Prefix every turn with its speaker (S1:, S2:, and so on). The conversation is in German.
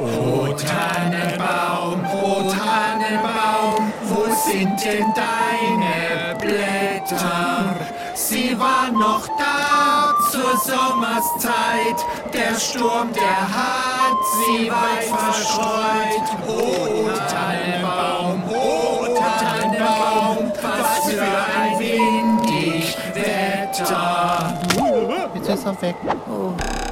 S1: O Tannenbaum, o Tannenbaum, wo sind denn deine Blätter? Sie waren noch da zur Sommerszeit, der Sturm, der hat sie weit verstreut. O Tannenbaum, o Tannenbaum, was für ein windig Wetter.
S2: Jetzt ist er weg. Oh.